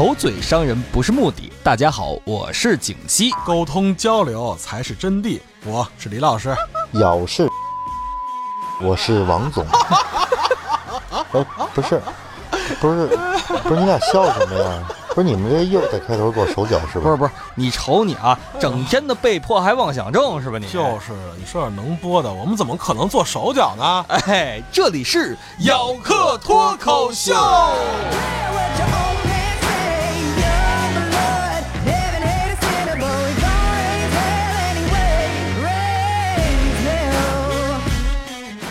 口嘴伤人不是目的。大家好，我是景熙，沟通交流才是真谛。我是李老师，咬是，我是王总。哎，不是，不是，不是，你俩笑什么呀？不是你们这又在开头给我手脚是吧？不是不是，你瞅你啊，整天的被迫害妄想症是吧？你就是你说点能播的，我们怎么可能做手脚呢？哎，这里是咬客脱口秀。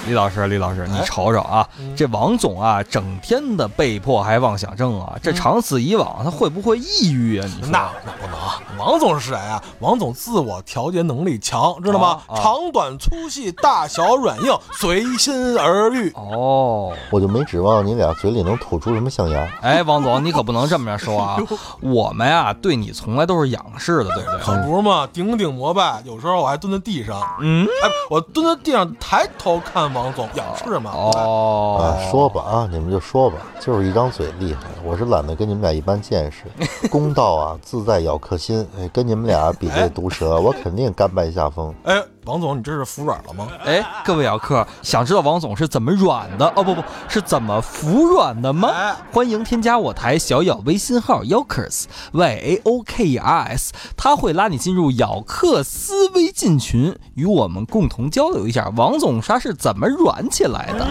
李老师，李老师，你瞅瞅啊，这王总啊，整天的被迫害妄想症啊，这长此以往，他会不会抑郁啊？你说那那不能。王总是谁啊？王总自我调节能力强，知道吗？长短粗细、大小软硬，随心而欲。哦，我就没指望你俩嘴里能吐出什么象牙。哎，王总，你可不能这么着说啊！我们呀，对你从来都是仰视的，对不对？可不是嘛，顶顶膜拜。有时候我还蹲在地上，嗯，哎，我蹲在地上抬头看王总，仰视嘛。哦，啊，说吧啊，你们就说吧，就是一张嘴厉害。我是懒得跟你们俩一般见识。公道啊，自在咬客心。哎，跟你们俩比这毒舌，我肯定甘拜下风。哎，王总，你这是服软了吗？哎，各位姚客，想知道王总是怎么软的？哦，不不是怎么服软的吗？欢迎添加我台小咬微信号 Yokers Y A O K E R S，他会拉你进入咬克斯微信群，与我们共同交流一下王总他是怎么软起来的。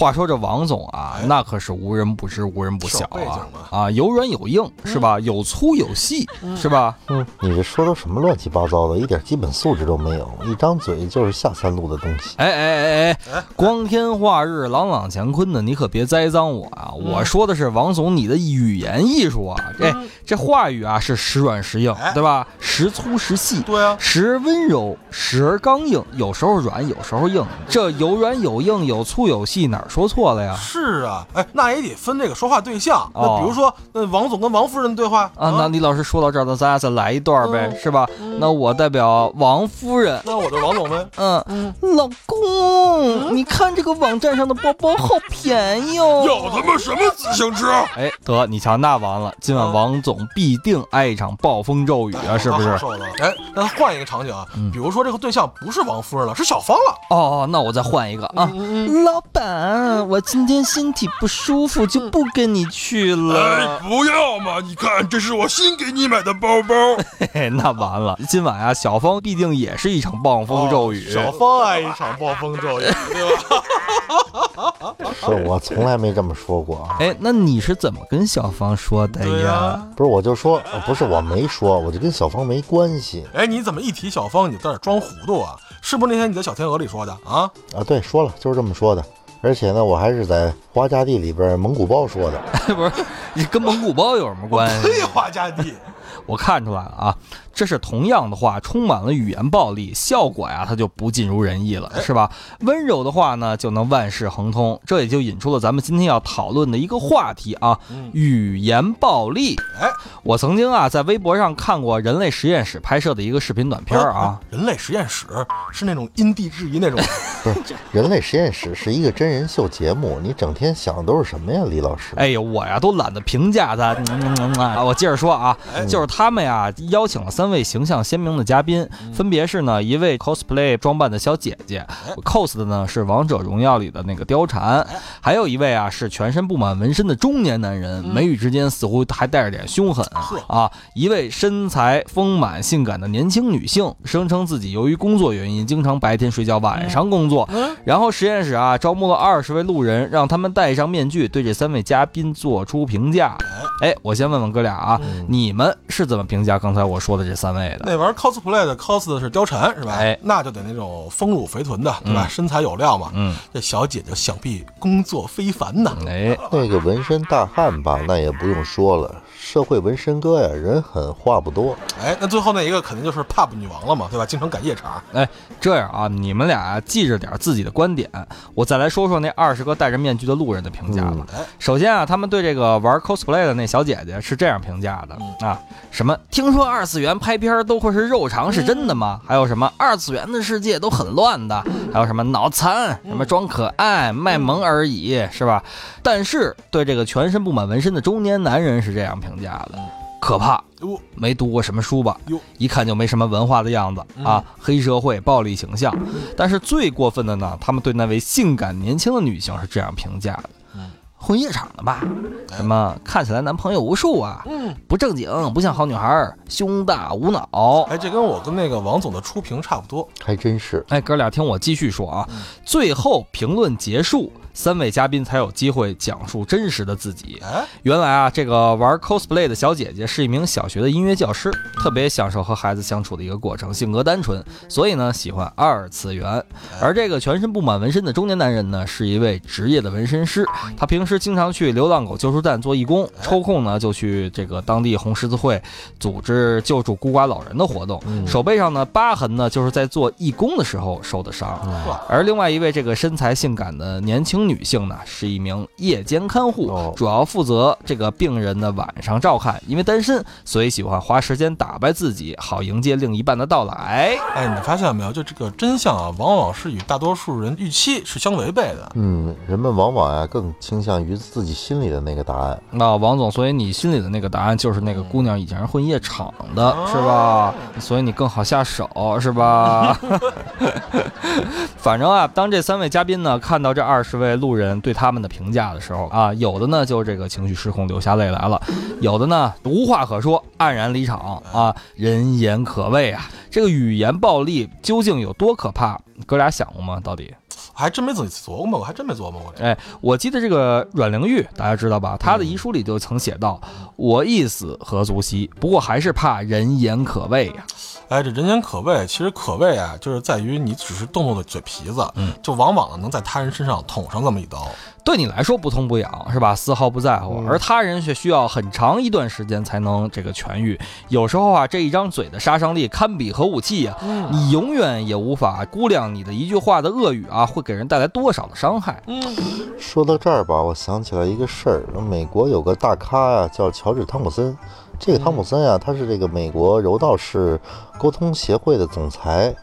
话说这王总啊，那可是无人不知、无人不晓啊！啊，有软有硬是吧？有粗有细是吧？嗯，你这说的什么乱七八糟的，一点基本素质都没有，一张嘴就是下三路的东西。哎哎哎哎，光天化日、朗朗乾坤的，你可别栽赃我啊！我说的是王总你的语言艺术啊！哎，这话语啊是时软时硬，对吧？时粗时细，对啊，时温柔时而刚硬，有时候软，有时候硬。这有软有硬，有粗有细，哪？说错了呀？是啊，哎，那也得分这个说话对象。那比如说，那王总跟王夫人的对话啊，那李老师说到这儿，那咱俩再来一段呗，是吧？那我代表王夫人，那我就王总呗。嗯，老公，你看这个网站上的包包好便宜哦。有他妈什么自行车？哎，得你瞧，那完了，今晚王总必定挨一场暴风骤雨啊，是不是？哎，那换一个场景啊，比如说这个对象不是王夫人了，是小芳了。哦，那我再换一个啊，老板。嗯，我今天身体不舒服，就不跟你去了。哎，不要嘛！你看，这是我新给你买的包包。嘿嘿，那完了，今晚啊，小芳必定也是一场暴风骤雨。小芳爱一场暴风骤雨，对吧？是我从来没这么说过。哎，那你是怎么跟小芳说的呀？不是，我就说，不是我没说，我就跟小芳没关系。哎，你怎么一提小芳，你在这装糊涂啊？是不是那天你在小天鹅里说的啊？啊，对，说了，就是这么说的。而且呢，我还是在花家地里边蒙古包说的，不是你跟蒙古包有什么关系？呸，花家地，我看出来了啊。这是同样的话，充满了语言暴力，效果呀，它就不尽如人意了，是吧？温柔的话呢，就能万事亨通。这也就引出了咱们今天要讨论的一个话题啊，语言暴力。哎，我曾经啊在微博上看过人类实验室拍摄的一个视频短片啊。人类实验室是那种因地制宜那种，不是？人类实验室是一个真人秀节目，你整天想的都是什么呀，李老师？哎呦，我呀都懒得评价他。啊，我接着说啊，就是他们呀邀请了三。位形象鲜明的嘉宾，分别是呢一位 cosplay 装扮的小姐姐，cos 的呢是王者荣耀里的那个貂蝉，还有一位啊是全身布满纹身的中年男人，眉宇之间似乎还带着点凶狠啊，一位身材丰满性感的年轻女性，声称自己由于工作原因经常白天睡觉晚上工作。然后实验室啊招募了二十位路人，让他们戴上面具，对这三位嘉宾做出评价。哎，我先问问哥俩啊，你们是怎么评价刚才我说的这三位的？那玩 cosplay 的 cos 的是貂蝉是吧？哎，那就得那种丰乳肥臀的，对吧？身材有料嘛。嗯，这小姐姐想必工作非凡呐。哎，那个纹身大汉吧，那也不用说了，社会纹身哥呀，人狠话不多。哎，那最后那一个肯定就是 pub 女王了嘛，对吧？经常赶夜场。哎，这样啊，你们俩记着点自己的观点，我再来说说那二十个戴着面具的路人的评价吧。哎，首先啊，他们对这个玩 cosplay 的那小姐姐是这样评价的啊，什么听说二次元拍片都会是肉偿，是真的吗？还有什么二次元的世界都很乱的？还有什么脑残，什么装可爱卖萌而已，是吧？但是对这个全身布满纹身的中年男人是这样评价的：可怕，没读过什么书吧？一看就没什么文化的样子啊！黑社会暴力形象。但是最过分的呢，他们对那位性感年轻的女性是这样评价的：混夜场的吧？什么看起来男朋友无数啊？嗯，不正经，不像好女孩儿，胸大无脑。哎，这跟我跟那个王总的初评差不多。还真是，哎，哥俩听我继续说啊，最后评论结束，三位嘉宾才有机会讲述真实的自己。哎，原来啊，这个玩 cosplay 的小姐姐是一名小学的音乐教师，特别享受和孩子相处的一个过程，性格单纯，所以呢喜欢二次元。而这个全身布满纹身的中年男人呢，是一位职业的纹身师，他平时经常去流浪狗救助站做义工，抽空呢就去这个当地红十字会组织救助孤寡老人的活动。手背上呢疤痕呢，就是在做义工的时候受的伤。而另外一位这个身材性感的年轻女性呢，是一名夜间看护，哦主要负责这个病人的晚上照看。因为单身，所以喜欢花时间打扮自己，好迎接另一半的到来。哎，你发现了没有？就这个真相啊，往往是与大多数人预期是相违背的。嗯，人们往往啊更倾向于自己心里的那个答案。那王总，所以你心里的那个答案就是那个姑娘以前是混夜场的，是吧？所以你更好下手，是吧？反正啊，当这三位嘉宾呢看到这二十位在路人对他们的评价的时候啊，有的呢就这个情绪失控流下泪来了，有的呢无话可说黯然离场啊，人言可畏啊！这个语言暴力究竟有多可怕？哥俩想过吗？到底？还真没仔细琢磨过，还真没琢磨过这个。哎，我记得这个阮玲玉，大家知道吧？她的遗书里就曾写到：“我一死何足惜？不过还是怕人言可畏呀。哎，这人言可畏，其实可畏啊，就是在于你只是动动的嘴皮子，嗯，就往往呢能在他人身上捅上这么一刀。对你来说不痛不痒是吧？丝毫不在乎，而他人却需要很长一段时间才能这个痊愈。有时候啊，这一张嘴的杀伤力堪比核武器呀、你永远也无法估量你的一句话的恶语啊，会给人带来多少的伤害。嗯，说到这儿吧，我想起来一个事儿，美国有个大咖呀、叫乔治·汤姆森。这个汤姆森啊，他是这个美国柔道士沟通协会的总裁。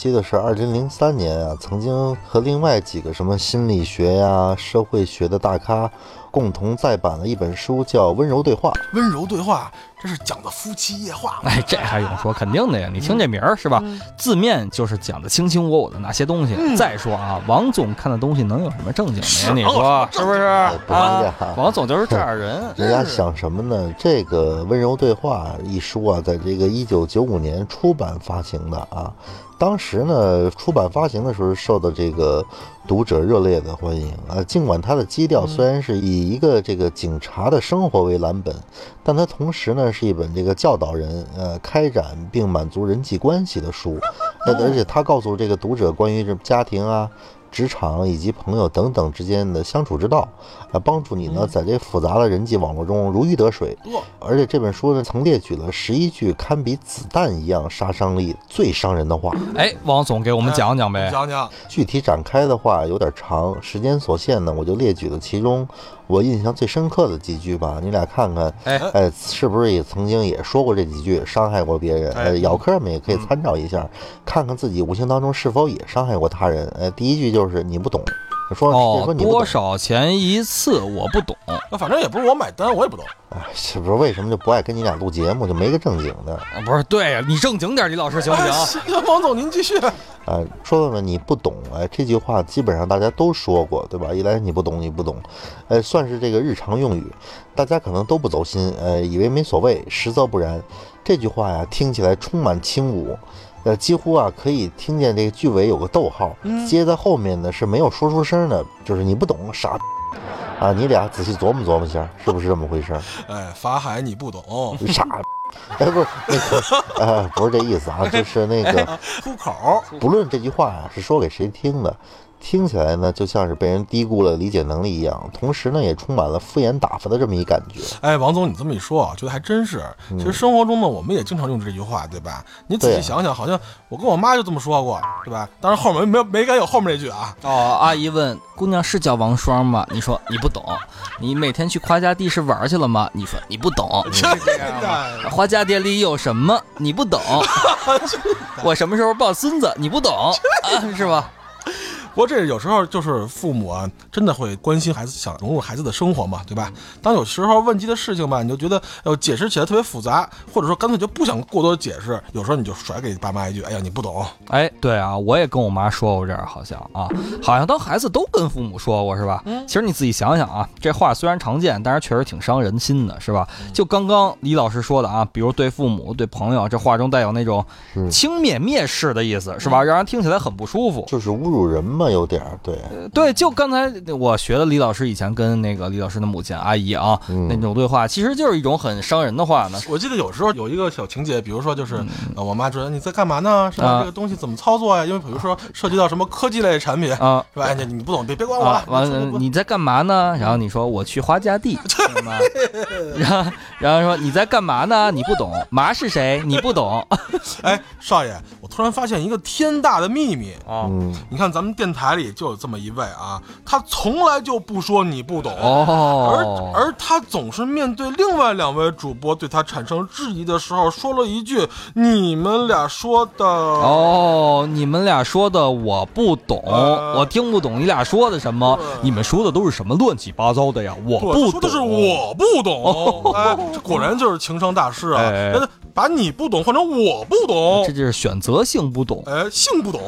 记得是二零零三年啊，曾经和另外几个什么心理学呀、社会学的大咖共同再版了一本书，叫《温柔对话》。温柔对话，这是讲的夫妻夜话嘛。哎，这还用说？肯定的呀！你听这名儿是吧？字面就是讲的卿卿我我的那些东西。再说啊，王总看的东西能有什么正经的呀？你说是不是？不是啊呀，王总就是这样人。人家想什么呢？这个《温柔对话》一书啊，在这个一九九五年出版发行的啊。当时呢，出版发行的时候受到这个读者热烈的欢迎啊。尽管它的基调虽然是以一个这个警察的生活为蓝本，但它同时呢是一本这个教导人呃开展并满足人际关系的书。那而且他告诉这个读者关于这家庭啊。职场以及朋友等等之间的相处之道，啊，帮助你呢在这复杂的人际网络中如鱼得水。而且这本书呢，曾列举了十一句堪比子弹一样杀伤力最伤人的话。哎，王总给我们讲讲呗。讲讲，具体展开的话有点长，时间所限呢，我就列举了其中我印象最深刻的几句吧。你俩看看，哎哎，是不是也曾经也说过这几句，伤害过别人？哎呃，咬客们也可以参照一下，看看自己无形当中是否也伤害过他人。哎，第一句就是你不懂，说哦多少钱一次？我不懂。那反正也不是我买单，我也不懂。哎，是不是为什么就不爱跟你俩录节目，就没个正经的？啊不是，对呀，你正经点，李老师行不行？行，王总您继续。啊，说问问你不懂，哎，这句话基本上大家都说过，对吧？一来你不懂，你不懂，呃，算是这个日常用语，大家可能都不走心，呃，以为没所谓，实则不然。这句话呀，听起来充满轻侮，呃，几乎啊可以听见这个句尾有个逗号，嗯接在后面呢是没有说出声的，就是你不懂傻啊，你俩仔细琢磨琢磨一下，是不是这么回事儿？哎，法海你不懂，傻，哎，不是那个，哎，不是这意思啊，就是那个，出口。不论这句话啊、是说给谁听的，听起来呢就像是被人低估了理解能力一样，同时呢也充满了敷衍打发的这么一感觉。哎，王总，你这么一说啊，觉得还真是。其实生活中呢，我们也经常用这句话，对吧？你仔细想想，好像我跟我妈就这么说过，对吧？当然后面没没敢有后面那句啊。哦，阿姨问姑娘是叫王双吗？你说你不懂。你每天去花家地是玩去了吗？你说你不懂。花家店里有什么？你不懂。我什么时候抱孙子？你不懂，啊、是吧？不过这有时候就是父母啊，真的会关心孩子，想融入孩子的生活嘛，对吧？当有时候问及的事情吧，你就觉得呃解释起来特别复杂，或者说干脆就不想过多解释，有时候你就甩给爸妈一句：“哎呀，你不懂。哎，对啊，我也跟我妈说过这样，好像啊，好像当孩子都跟父母说过是吧？其实你自己想想啊，这话虽然常见，但是确实挺伤人心的，是吧？就刚刚李老师说的啊，比如对父母、对朋友，这话中带有那种嗯轻蔑、蔑视的意思，是吧？让人听起来很不舒服。就是侮辱人嘛，有点儿对。对，就刚才我学的李老师以前跟那个李老师的母亲阿姨啊、嗯那种对话，其实就是一种很伤人的话呢。我记得有时候有一个小情节，比如说就是，呃，我妈说你在干嘛呢？是吧？啊这个东西怎么操作呀？因为比如说涉及到什么科技类产品，啊是吧？哎，你你不懂，别别管我完了，你在干嘛呢？然后你说我去花家地？然后然后说你在干嘛呢？你不懂，麻是谁？你不懂哎，少爷，我突然发现一个天大的秘密。啊嗯，你看咱们电台里就有这么一位啊，他从来就不说你不懂。哦，而而他总是面对另外两位主播对他产生质疑的时候，说了一句：“你们俩说的哦，你们俩说的我不懂，呃我听不懂你俩说的什么，你们说的都是什么乱七八糟的呀？我不懂，说的是我不懂，哎，这果然就是情商大师啊！哎哎把你不懂换成我不懂这，就是选择性不懂。哎，性不懂，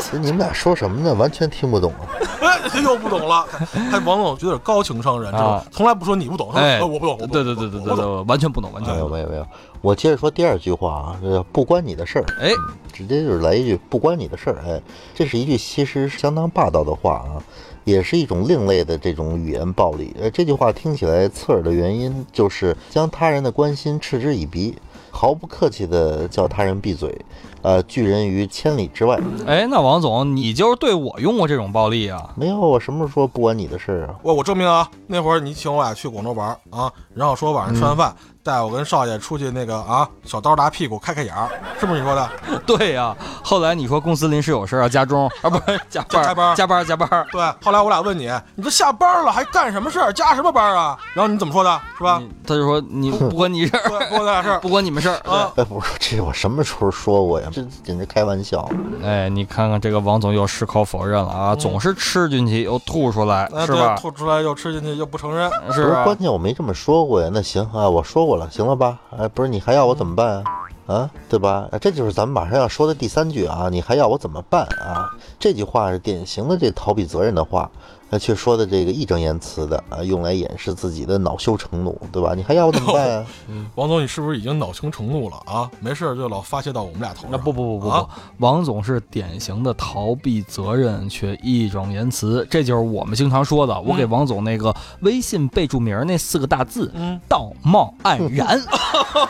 其实你们俩说什么呢？完全听不懂啊。哎，又不懂了。还王总觉得高情商人，知道吗啊从来不说你不懂，说哎，呃我不懂，不懂对对对对对完全不懂，完全没有。没有没有，我接着说第二句话啊，这不关你的事儿。哎，直接就是来一句不关你的事儿，哎，这是一句其实相当霸道的话啊，也是一种另类的这种语言暴力。呃，这句话听起来刺耳的原因，就是将他人的关心嗤之以鼻，毫不客气地叫他人闭嘴，呃，拒人于千里之外。哎，那王总，你就是对我用过这种暴力啊？没有，我什么时候说不关你的事儿啊？我我证明啊，那会儿你请我俩去广州玩啊，然后说晚上吃完饭带我跟少爷出去那个啊小刀打屁股开开眼儿，是不是你说的？对呀、后来你说公司临时有事要加钟啊，不是加班加班加班加班，对，后来我俩问你，你都下班了还干什么事儿？加什么班啊？然后你怎么说的？是吧？他就说你 不关你事儿，不关我俩事儿不关你们事儿。啊。哎，我说这我什么时候说过呀？这简直开玩笑。哎，你看看这个王总又矢口否认了啊，总是吃进去又吐出来，是吧？吐出来又吃进去又不承认，是吧不是关？键，我没这么说过呀。那行啊，我说过了，行了吧？哎，不是，你还要我怎么办啊？啊，对吧？啊这就是咱们马上要说的第三句啊，你还要我怎么办啊？这句话是典型的这逃避责任的话，那却说的这个义正言辞的啊，用来掩饰自己的恼羞成怒，对吧？你还要我怎么办啊？王总，你是不是已经恼羞成怒了啊？没事就老发泄到我们俩头上。那不不不不不啊，王总是典型的逃避责任却义正言辞，这就是我们经常说的。我给王总那个微信备注名那四个大字嗯，道貌岸然。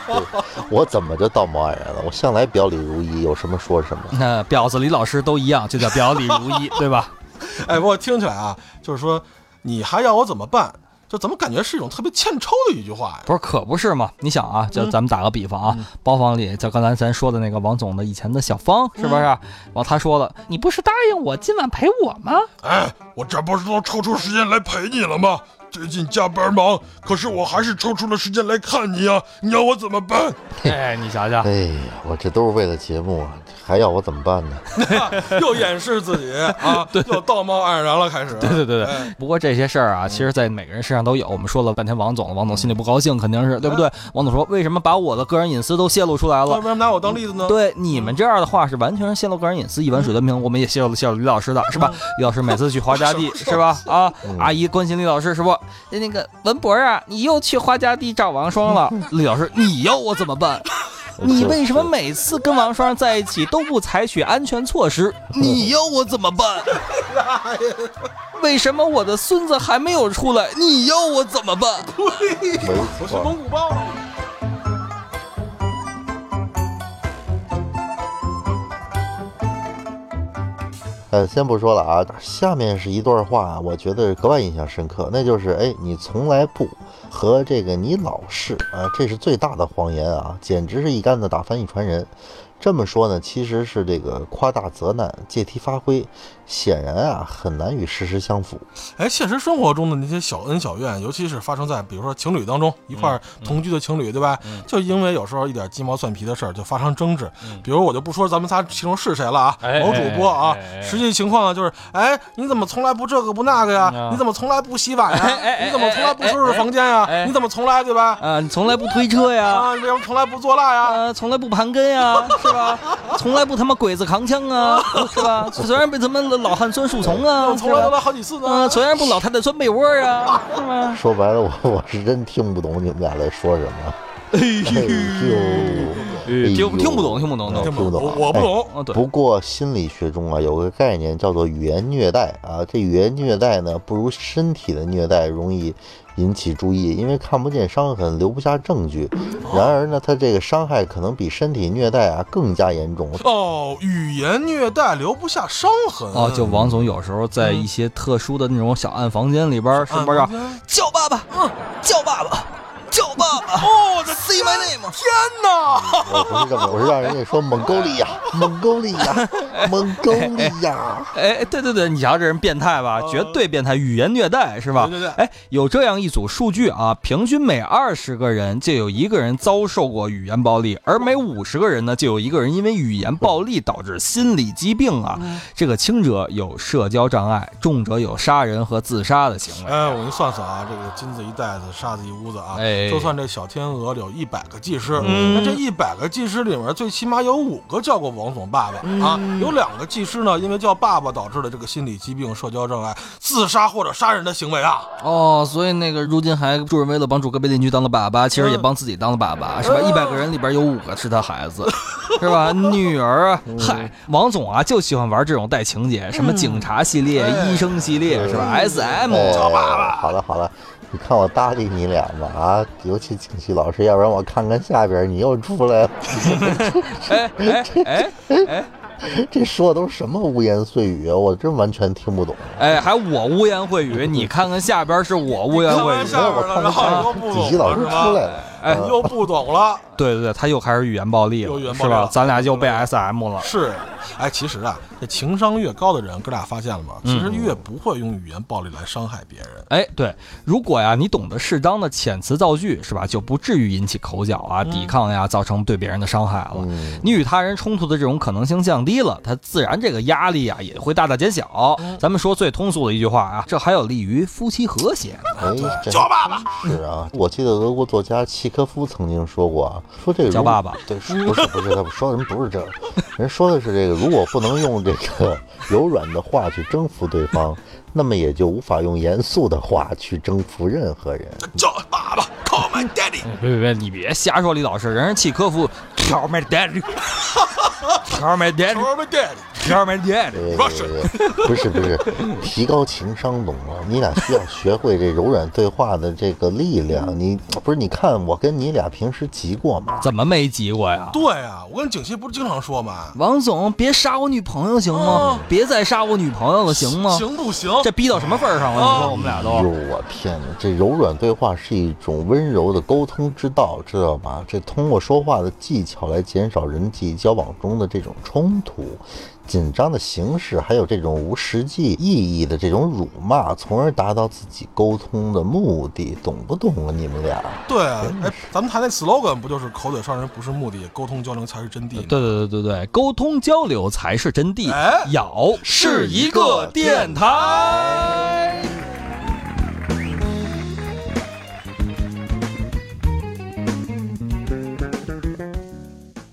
我怎么就道貌岸然了？我向来表里如一，有什么说什么。那婊子李老师都一样，就叫表里如一，对吧？哎，不过听起来啊，就是说你还要我怎么办？就怎么感觉是一种特别欠抽的一句话呀？不是，可不是嘛？你想啊，就咱们打个比方啊，包房里就刚才咱说的那个王总的以前的小芳，是不是？完后他说了，你不是答应我今晚陪我吗？哎，我这不是都抽出时间来陪你了吗？最近加班忙，可是我还是抽出了时间来看你啊！你要我怎么办？哎，你想想，哎呀，我这都是为了节目啊，还要我怎么办呢？又掩饰自己啊，又道貌岸然了，开始。对对对对哎，不过这些事儿啊，其实，在每个人身上都有。我们说了半天王总，王总心里不高兴，肯定是对不对？王总说，为什么把我的个人隐私都泄露出来了？为什么拿我当例子呢？对你们这样的话是完全是泄露个人隐私，一碗水端平。我们也泄露了泄露李老师的是吧？李老师每次去花家地 是吧？啊，阿姨关心李老师是不？那个文博啊，你又去花家地找王双了。李老师，你要我怎么办？你为什么 每次跟王双在一起都不采取安全措施？你要我怎么办？为什么我的孙子还没有出来？你要我怎么办？对，我是蒙古包。呃，先不说了啊，下面是一段话，我觉得格外印象深刻，那就是哎，你从来不和这个你老是啊，这是最大的谎言啊，简直是一竿子打翻一船人。这么说呢，其实是这个夸大责难，借题发挥，显然啊很难与事实相符。哎，现实生活中的那些小恩小怨，尤其是发生在比如说情侣当中一块儿同居的情侣，对吧？就因为有时候一点鸡毛蒜皮的事儿就发生争执。比如我就不说咱们仨其中是谁了啊，哎某主播啊哎哎哎，实际情况呢就是，哎，你怎么从来不这个不那个呀啊？你怎么从来不洗碗哎哎哎呀？你怎么从来不收拾房间呀哎哎？你怎么从来对吧？啊，你从来不推车呀？啊，你为什么从来不做蜡呀？呃，从来不盘根呀，是吧？从来不他妈鬼子扛枪啊，是吧？虽然被他们老汉钻树丛啊，我从来都吧？来好几次嗯、呢。虽然不老太太钻被窝啊，是吗？说白了，我我是真听不懂你们俩在说什么。哎呦，听听不懂，听不懂。听不懂我我不懂。不过心理学中啊有个概念叫做语言虐待啊，这语言虐待呢不如身体的虐待容易引起注意，因为看不见伤痕，留不下证据。然而呢，他这个伤害可能比身体虐待啊更加严重。哦，语言虐待留不下伤痕。哦，就王总有时候在一些特殊的那种小暗房间里边儿，是不是叫爸爸？嗯，叫爸爸，叫爸爸。哦，这 Say my name。天哪！我不是这么，我是让人家说蒙沟利亚，蒙沟利亚，蒙沟利亚。哎，对对对，你瞧这人变态吧，哦绝对变态，语言虐待是吧？对对对哎，有这样一组数据啊，平均每二十个人就有一个人遭受过语言暴力，而每五十个人呢，就有一个人因为语言暴力导致心理疾病啊。嗯这个轻者有社交障碍，重者有杀人和自杀的行为。哎，我给你算算啊，这个金子一袋子，沙子一屋子啊。哎就算这小天鹅里有一百个技师，嗯那这一百个技师里面，最起码有五个叫过王总爸爸、啊，嗯有两个技师呢，因为叫爸爸导致的这个心理疾病、社交障碍、自杀或者杀人的行为啊。哦，所以那个如今还助人为乐帮助隔壁邻居当了爸爸，其实也嗯帮自己当了爸爸，是吧？一百个人里边有五个是他孩子，是吧？女儿啊，嗨，王总啊就喜欢玩这种带情节，什么警察系列、哎医生系列，是吧？S.M. 哎，叫爸爸好了好了，你看我搭理你俩吗啊，尤其景熙老师，要不然我看看下边你又出来了，哎哎哎哎这说的都是什么污言碎语啊，我真完全听不懂。哎，还我污言秽语，你看看下边是我污言秽语。完下边了，然后又不懂景熙老师出来了，哎啊又不懂了。对对对，他又开始语言暴力了，又语言暴是吧？咱俩又被 S.M. 了。是，哎，其实啊，这情商越高的人，哥俩发现了吗？其实越不会用语言暴力来伤害别人。哎，对，如果呀你懂得适当的遣词造句，是吧，就不至于引起口角啊、抵抗呀，造成对别人的伤害了。嗯，你与他人冲突的这种可能性降低了，他自然这个压力啊也会大大减小。咱们说最通俗的一句话啊，这还有利于夫妻和谐。哎，这叫爸爸，是啊，我记得俄国作家契科夫曾经说过啊，说这个如叫爸爸对，是不是不是，他说的人不是这个，人说的是这个，如果不能用这个 柔软的话去征服对方，那么也就无法用严肃的话去征服任何人。叫爸爸，Call my daddy。别别别，你别瞎说，李老师，人家契科夫，Tell my daddy，Tell my daddy，Tell Call my daddy。my daddy。对对对，不是不是，提高情商，懂吗？你俩需要学会这柔软对话的这个力量。你不是你看我跟你俩平时急过吗？怎么没急过呀？对啊，我跟景熙不是经常说吗？王总，别杀我女朋友行吗？别再杀我女朋友了行吗？行不行？这逼到什么份儿上了？你说我们俩都哎呦，我天哪！这柔软对话是一种温柔的沟通之道，知道吧？这通过说话的技巧来减少人际交往中的这种冲突、紧张的形式，还有这种无实际意义的这种辱骂，从而达到自己沟通的目的，懂不懂啊？你们俩？对啊，哎，咱们谈那 slogan 不就是口嘴伤人不是目的，沟通交流才是真谛？对对对对对，沟通交流才是真谛。哎咬是一个电台。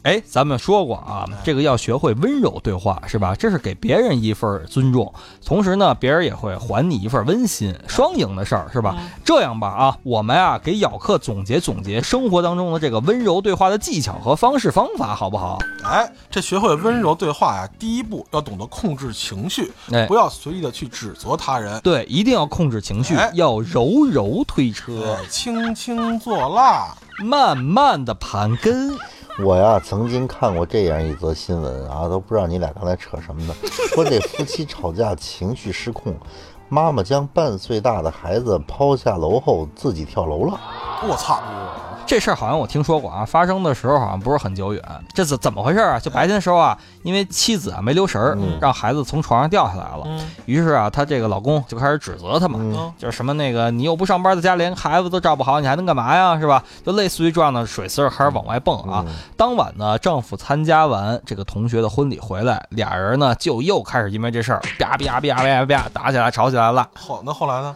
哎，咱们说过啊，这个要学会温柔对话，是吧？这是给别人一份尊重，同时呢，别人也会还你一份温馨，双赢的事儿，是吧？这样吧，啊，我们啊，给咬客总结总结生活当中的这个温柔对话的技巧和方式方法，好不好？哎，这学会温柔对话呀，第一步要懂得控制情绪，哎不要随意的去指责他人，对，一定要控制情绪哎，要柔柔推车，哎轻轻做蜡。慢慢的盘根。我呀，曾经看过这样一则新闻啊，都不知道你俩刚才扯什么呢？说这夫妻吵架，情绪失控，妈妈将半岁大的孩子抛下楼后，自己跳楼了。我操！这事儿好像我听说过啊，发生的时候好像不是很久远。这怎怎么回事啊？就白天的时候啊，因为妻子啊没留神儿，让孩子从床上掉下来了。于是啊，她这个老公就开始指责她嘛，嗯就是什么那个你又不上班，在家连孩子都照不好，你还能干嘛呀？是吧？就类似于这样的水丝儿开始往外蹦啊。当晚呢，丈夫参加完这个同学的婚礼回来，俩人呢就又开始因为这事儿啪啪啪啪啪打起来，吵起来了。后那后来呢？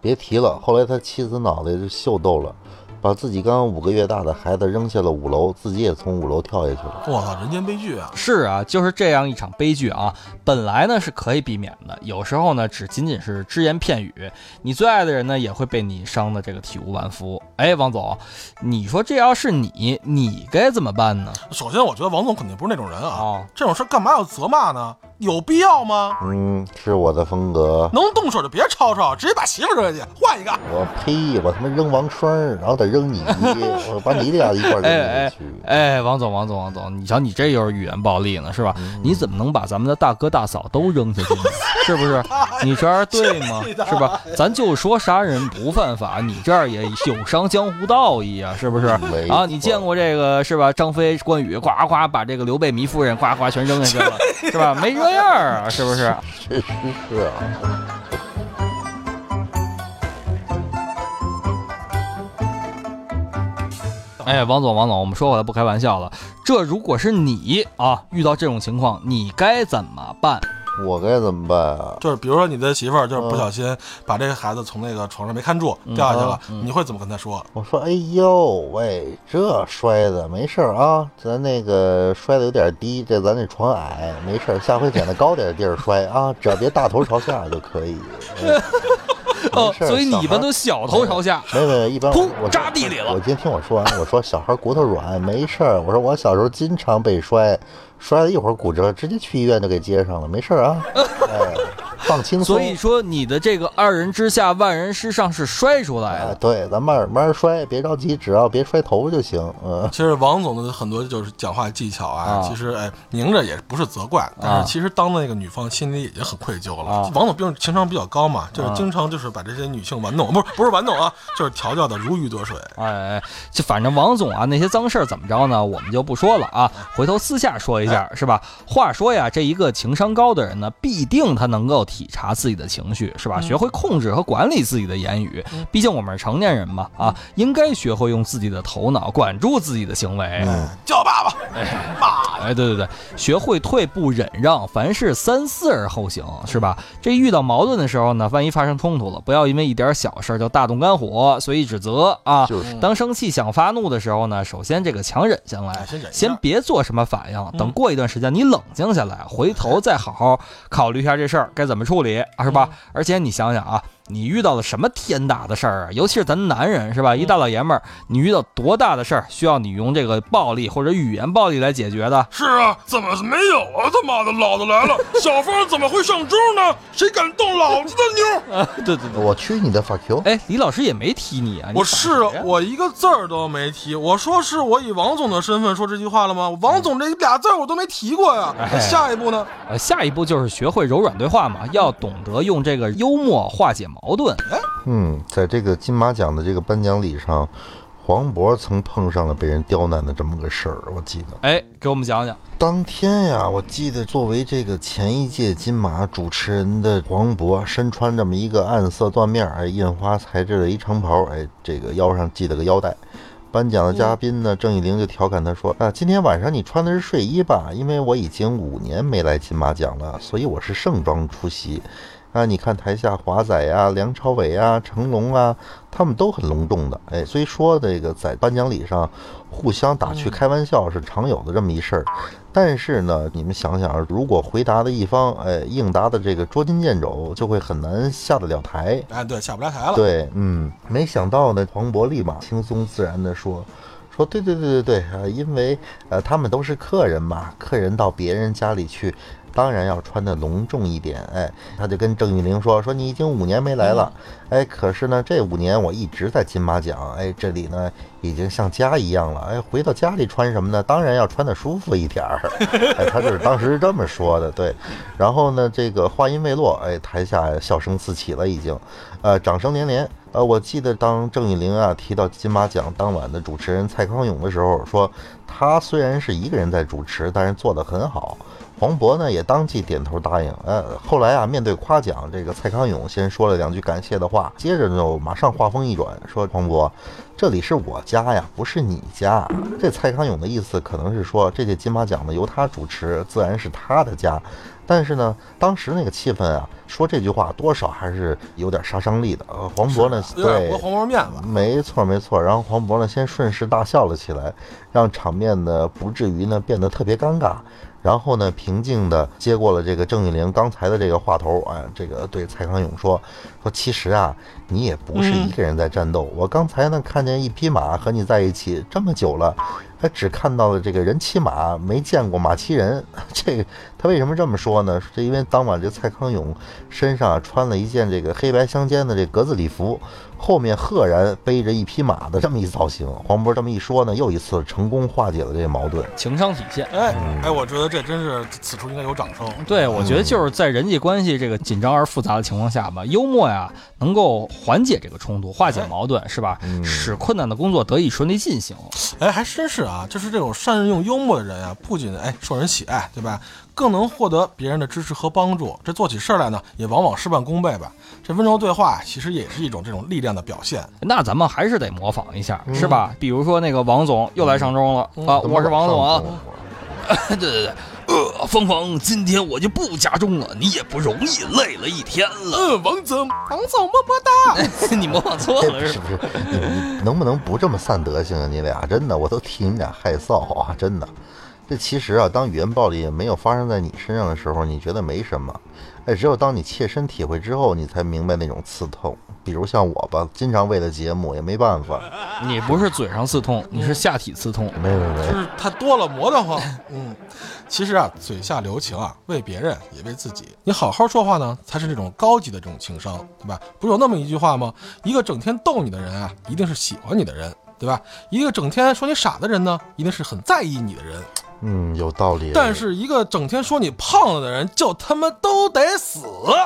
别提了，后来他妻子脑袋就秀逗了，把自己刚刚五个月大的孩子扔下了五楼，自己也从五楼跳下去了。我操，人间悲剧啊！是啊，就是这样一场悲剧啊！本来呢是可以避免的，有时候呢只仅仅是只言片语，你最爱的人呢也会被你伤的这个体无完肤。哎，王总，你说这要是你，你该怎么办呢？首先，我觉得王总肯定不是那种人啊，哦这种事儿干嘛要责骂呢？有必要吗？嗯，是我的风格。能动手就别吵吵，直接把媳妇扔下去，换一个。我呸！我他妈扔王栓，然后再扔你，我把你俩一块扔下去。哎，王总，王总，王总，你瞧你这又是语言暴力呢，是吧？你怎么能把咱们的大哥大嫂都扔下去呢？是不是？你这样对吗？是吧？咱就说杀人不犯法，你这样也有伤江湖道义啊，是不是？啊，你见过这个是吧？张飞、关羽，呱呱把这个刘备、糜夫人，呱呱全扔下去了，是吧？没这样啊，是不是？是啊。哎，王总，王总，我们说回来不开玩笑了，这如果是你啊，遇到这种情况，你该怎么办？我该怎么办啊？就是比如说你的媳妇儿就是不小心把这个孩子从那个床上没看住掉下去了，你会怎么跟她说？我说，哎呦喂，这摔的没事儿啊，咱那个摔的有点低，这咱这床矮，没事儿，下回捡那高点的地儿摔啊，只要别大头朝下就可以。嗯 哦没，事儿所以你一般小孩都小头朝下。没有没有，一般砰我扎地里了我今天听我说完，我说小孩骨头软，没事儿。我说我小时候经常被摔，摔了一会儿骨折，直接去医院就给接上了，没事儿啊。哎，放轻松。所以说你的这个二人之下万人之上是摔出来哎，的。对，咱慢慢摔，别着急，只要别摔头就行。嗯，其实王总的很多就是讲话技巧啊，啊其实哎，拧着也不是责怪，但是其实当那个女方心里已经很愧疚了。啊王总毕竟情商比较高嘛，就是经常就是把这些女性玩弄，不是不是玩弄啊，就是调教的如鱼得水。哎哎，就反正王总啊，那些脏事儿怎么着呢？我们就不说了啊，回头私下说一下，是吧？话说呀，这一个情商高的人呢，必定他能够体察自己的情绪，是吧？学会控制和管理自己的言语。毕竟我们是成年人嘛，啊，应该学会用自己的头脑管住自己的行为。嗯叫爸爸爸，哎，对对对，学会退步忍让，凡事三思而后行，是吧？这遇到矛盾的时候呢，万一发生冲突了，不要因为一点小事儿就大动肝火，随意指责啊。就是当生气想发怒的时候呢，首先这个强忍下来哎，先忍先别做什么反应，等过一段时间你冷静下来，回头再好好考虑一下这事儿该怎么处理，啊是吧？而且你想想啊。你遇到了什么天大的事儿啊？尤其是咱男人是吧？一大老爷们儿，你遇到多大的事儿需要你用这个暴力或者语言暴力来解决的？是啊，怎么没有啊？他妈的，老子来了！小芳怎么会上桌呢？谁敢动老子的妞？啊，对对对。我去你的 fuck you！哎，李老师也没提你啊！你我是我一个字儿都没提。我说是我以王总的身份说这句话了吗？王总这俩字儿我都没提过呀。下一步呢？呃，下一步就是学会柔软对话嘛，要懂得用这个幽默化解矛盾。嗯，在这个金马奖的这个颁奖礼上，黄渤曾碰上了被人刁难的这么个事儿，我记得。哎，给我们讲讲。当天呀，我记得作为这个前一届金马主持人的黄渤，身穿这么一个暗色缎面儿哎印花材质的一长袍，哎，这个腰上系了个腰带。颁奖的嘉宾呢，郑义玲就调侃他说：“啊，今天晚上你穿的是睡衣吧？因为我已经五年没来金马奖了，所以我是盛装出席。啊，你看台下华仔呀、梁朝伟啊、成龙啊，他们都很隆重的。哎，所以说这个在颁奖礼上互相打趣开玩笑是常有的这么一事儿。但是呢，你们想想，如果回答的一方哎应答的这个捉襟见肘，就会很难下得了台。哎，对，下不来台了。对，嗯，没想到呢，黄渤立马轻松自然地说。说对对对对对啊，因为呃他们都是客人嘛，客人到别人家里去，当然要穿的隆重一点。哎，他就跟郑玉玲说说你已经五年没来了，哎，可是呢这五年我一直在金马奖，哎，这里呢已经像家一样了。哎，回到家里穿什么呢？当然要穿的舒服一点儿。哎，他就是当时是这么说的。对，然后呢这个话音未落，哎，台下笑声四起了，已经，呃，掌声连连。呃，我记得当郑玉玲啊提到金马奖当晚的主持人蔡康永的时候，说他虽然是一个人在主持，但是做得很好。黄渤呢也当即点头答应。呃，后来啊面对夸奖，这个蔡康永先说了两句感谢的话，接着就马上话锋一转，说黄渤，这里是我家呀，不是你家。这蔡康永的意思可能是说，这届金马奖呢由他主持，自然是他的家。但是呢，当时那个气氛啊，说这句话多少还是有点杀伤力的。呃，黄渤呢，对，驳黄渤面子，没错没错。然后黄渤呢，先顺势大笑了起来，让场面呢不至于呢变得特别尴尬。然后呢，平静地接过了这个郑玉玲刚才的这个话头，哎，这个对蔡康永说说，其实啊，你也不是一个人在战斗。我刚才呢看见一匹马和你在一起这么久了。他只看到了这个人骑马，没见过马骑人。这个他为什么这么说呢？是因为当晚这蔡康永身上穿了一件这个黑白相间的这格子礼服。后面赫然背着一匹马的这么一造型，黄渤这么一说呢，又一次成功化解了这个矛盾，情商体现。哎哎，我觉得这真是此处应该有掌声。对，我觉得就是在人际关系这个紧张而复杂的情况下吧，幽默呀能够缓解这个冲突，化解矛盾，是吧？使困难的工作得以顺利进行。哎，还真是啊，就是这种善用幽默的人啊，不仅哎受人喜爱，对吧？更能获得别人的支持和帮助，这做起事来呢，也往往事半功倍吧。这温柔对话其实也是一种这种力量的表现。那咱们还是得模仿一下，是吧？比如说那个王总又来上钟了啊，我是王总啊。对对对，呃，芳芳，今天我就不加重了，你也不容易，累了一天了。嗯，王总，王总么么哒。你模仿错了是不是？你能不能不这么散德性啊？你俩真的，我都替你俩害臊啊！真的。这其实啊，当语言暴力没有发生在你身上的时候，你觉得没什么。哎，只有当你切身体会之后，你才明白那种刺痛。比如像我吧，经常为了节目也没办法。你不是嘴上刺痛，你是下体刺痛。没没没，就是他多了，磨得慌。嗯，其实啊，嘴下留情啊，为别人也为自己。你好好说话呢，才是这种高级的这种情商，对吧？不是有那么一句话吗？一个整天逗你的人啊，一定是喜欢你的人，对吧？一个整天说你傻的人呢，一定是很在意你的人。嗯，有道理。但是一个整天说你胖了的人，就他妈都得死。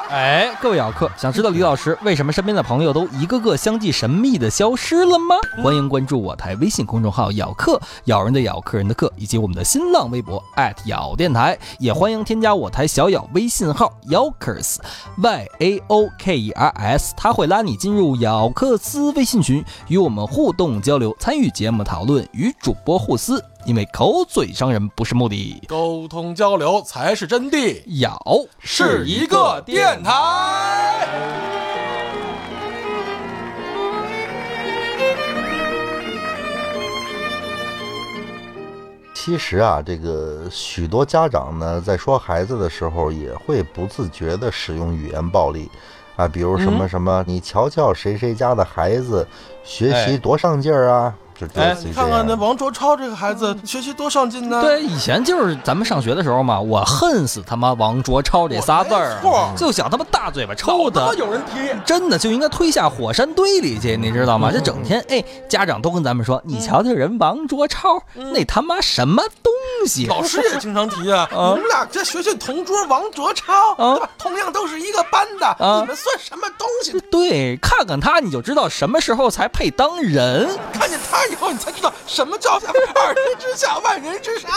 哎，各位咬客，想知道李老师为什么身边的朋友都一个个相继神秘的消失了吗？欢迎关注我台微信公众号“咬客”，咬人的咬，客人的客，以及我们的新浪微博咬电台。也欢迎添加我台小咬微信号 “yaokers”，y a o k e r s，他会拉你进入咬克斯微信群，与我们互动交流，参与节目讨论，与主播互撕。因为口嘴伤人不是目的，沟通交流才是真谛。咬是一个电台。其实啊，这个许多家长呢，在说孩子的时候，也会不自觉地使用语言暴力啊，比如什么什么，你瞧瞧谁谁家的孩子学习多上劲儿啊。哎，你看看那王卓超这个孩子学习多上进呢。对，以前就是咱们上学的时候嘛，我恨死他妈王卓超这仨字儿，就想他妈大嘴巴抽他。有人提，真的就应该推下火山堆里去，你知道吗？这整天哎，家长都跟咱们说，你瞧瞧人王卓超那他妈什么东西？老师也经常提啊，你们俩这学学同桌王卓超，对吧？同样都是一个班的，你们算什么东西？对，看看他你就知道什么时候才配当人。看见他。以后后你才知道什么叫二人之下，万人之上。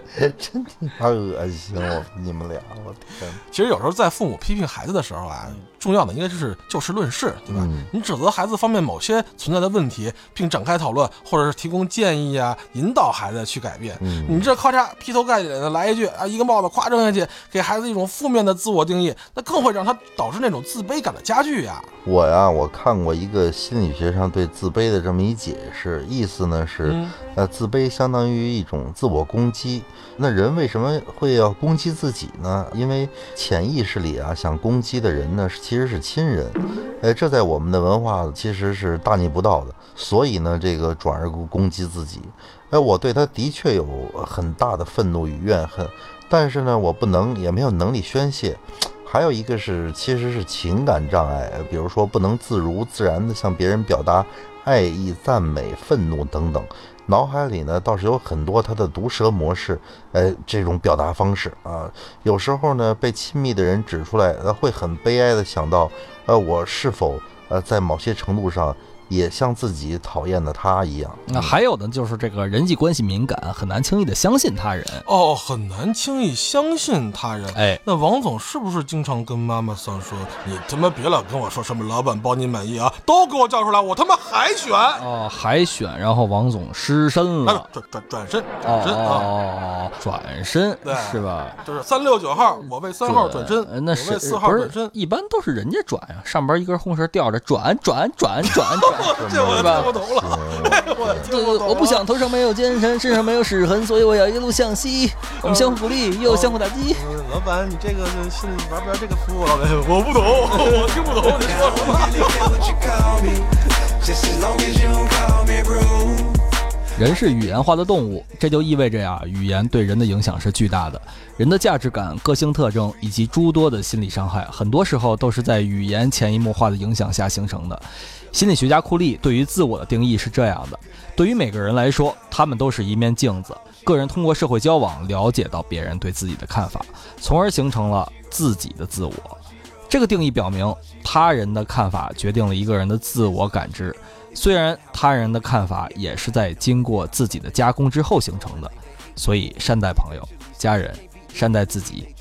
真他妈恶心！我你们俩，我天！其实有时候在父母批评孩子的时候啊，重要的应该就是就事论事，对吧？嗯你指责孩子方面某些存在的问题，并展开讨论，或者是提供建议啊，引导孩子去改变。嗯你这咔嚓劈头盖脸的来一句啊，一个帽子夸扔下去，给孩子一种负面的自我定义，那更会让他导致那种自卑感的加剧呀。我呀，我看过一个心理学上对自卑的这么一解释，意思呢是，嗯呃，自卑相当于一种自我攻击。那人为什么会要攻击自己呢？因为潜意识里啊，想攻击的人呢，是其实是亲人。呃，这在我们的文化其实是大逆不道的，所以呢，这个转而攻击自己。哎，我对他的确有很大的愤怒与怨恨，但是呢，我不能也没有能力宣泄。还有一个是，其实是情感障碍，比如说不能自如自然地向别人表达爱意、赞美、愤怒等等。脑海里呢倒是有很多他的毒舌模式，呃，这种表达方式啊，有时候呢被亲密的人指出来，会很悲哀的想到，呃，我是否呃在某些程度上也像自己讨厌的他一样？那还有的就是这个人际关系敏感，很难轻易的相信他人。哦，很难轻易相信他人。哎，那王总是不是经常跟妈妈桑说：“你他妈别老跟我说什么老板包你满意啊，都给我叫出来，我他妈海选。哦，海选，然后王总失身哎了。转转转身，哦转身啊，哦，转身对是吧？就是三六九号，我为三号转身，呃那为四号转身。一般都是人家转呀，上边一根红绳吊着，转转转转转，这我是吧听不懂了，我不懂了。我不想头上没有奸臣，身上没有屎痕，所以我要一路向西。我们相互鼓励，又相互打击。嗯老板，你这个心里玩不玩这个服务？老板，我不懂，我听不懂.人是语言化的动物，这就意味着呀，语言对人的影响是巨大的。人的价值感、个性特征以及诸多的心理伤害，很多时候都是在语言潜移默化的影响下形成的。心理学家库利对于自我的定义是这样的：对于每个人来说，他们都是一面镜子。个人通过社会交往了解到别人对自己的看法，从而形成了自己的自我。这个定义表明，他人的看法决定了一个人的自我感知。虽然他人的看法也是在经过自己的加工之后形成的，所以善待朋友、家人，善待自己，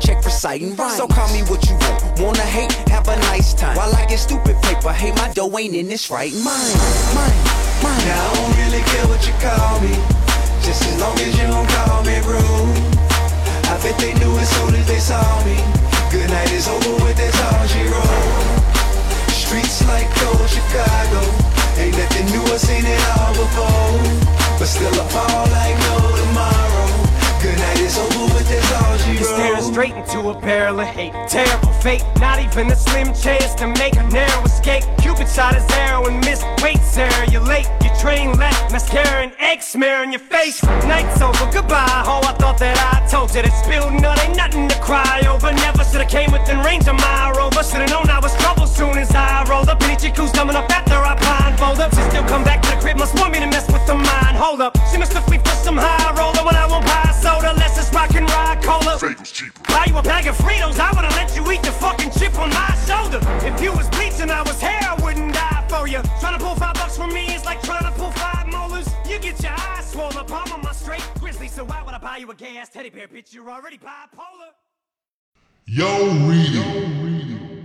check for citing rhymes. So call me what you want. Wanna hate? Have a nice time. While I get stupid paper, hey, my dough ain't in this right mind. Mine, mine. Now I don't really care what you call me. Just as long as you don't call me rude. I bet they knew as soon as they saw me. Good night is over with, that's all she wrote. Into a barrel of hate. Terrible fate, not even a slim chance to make a narrow escape. Cupid shot his arrow and missed. Wait, Sarah, you're late. Your train left, mascara and egg smear on your face. Night's over, goodbye. Oh, I thought that I told you that spilled nut ain't nothing to cry over. Never should've came within range of my rover. Should've known I was trouble soon as I rolled up. Any chick who's coming up after I blindfold up. She still come back to the crib, must want me to mess with the mind. Hold up, she must have me for some high roller when I won't buy soda. Let's just rock and ride cola. Buy you a bag of Fritos, I would've let you eat the fucking chip on my shoulder. If you was bleaching, I was hair, I wouldn't die for you. Trying to pull five bucks from me is like trying to pull five molars. You get your eyes swollen, palm on my straight grizzly. So why would I buy you a gay ass teddy bear, bitch? You're already bipolar. Yo, reading.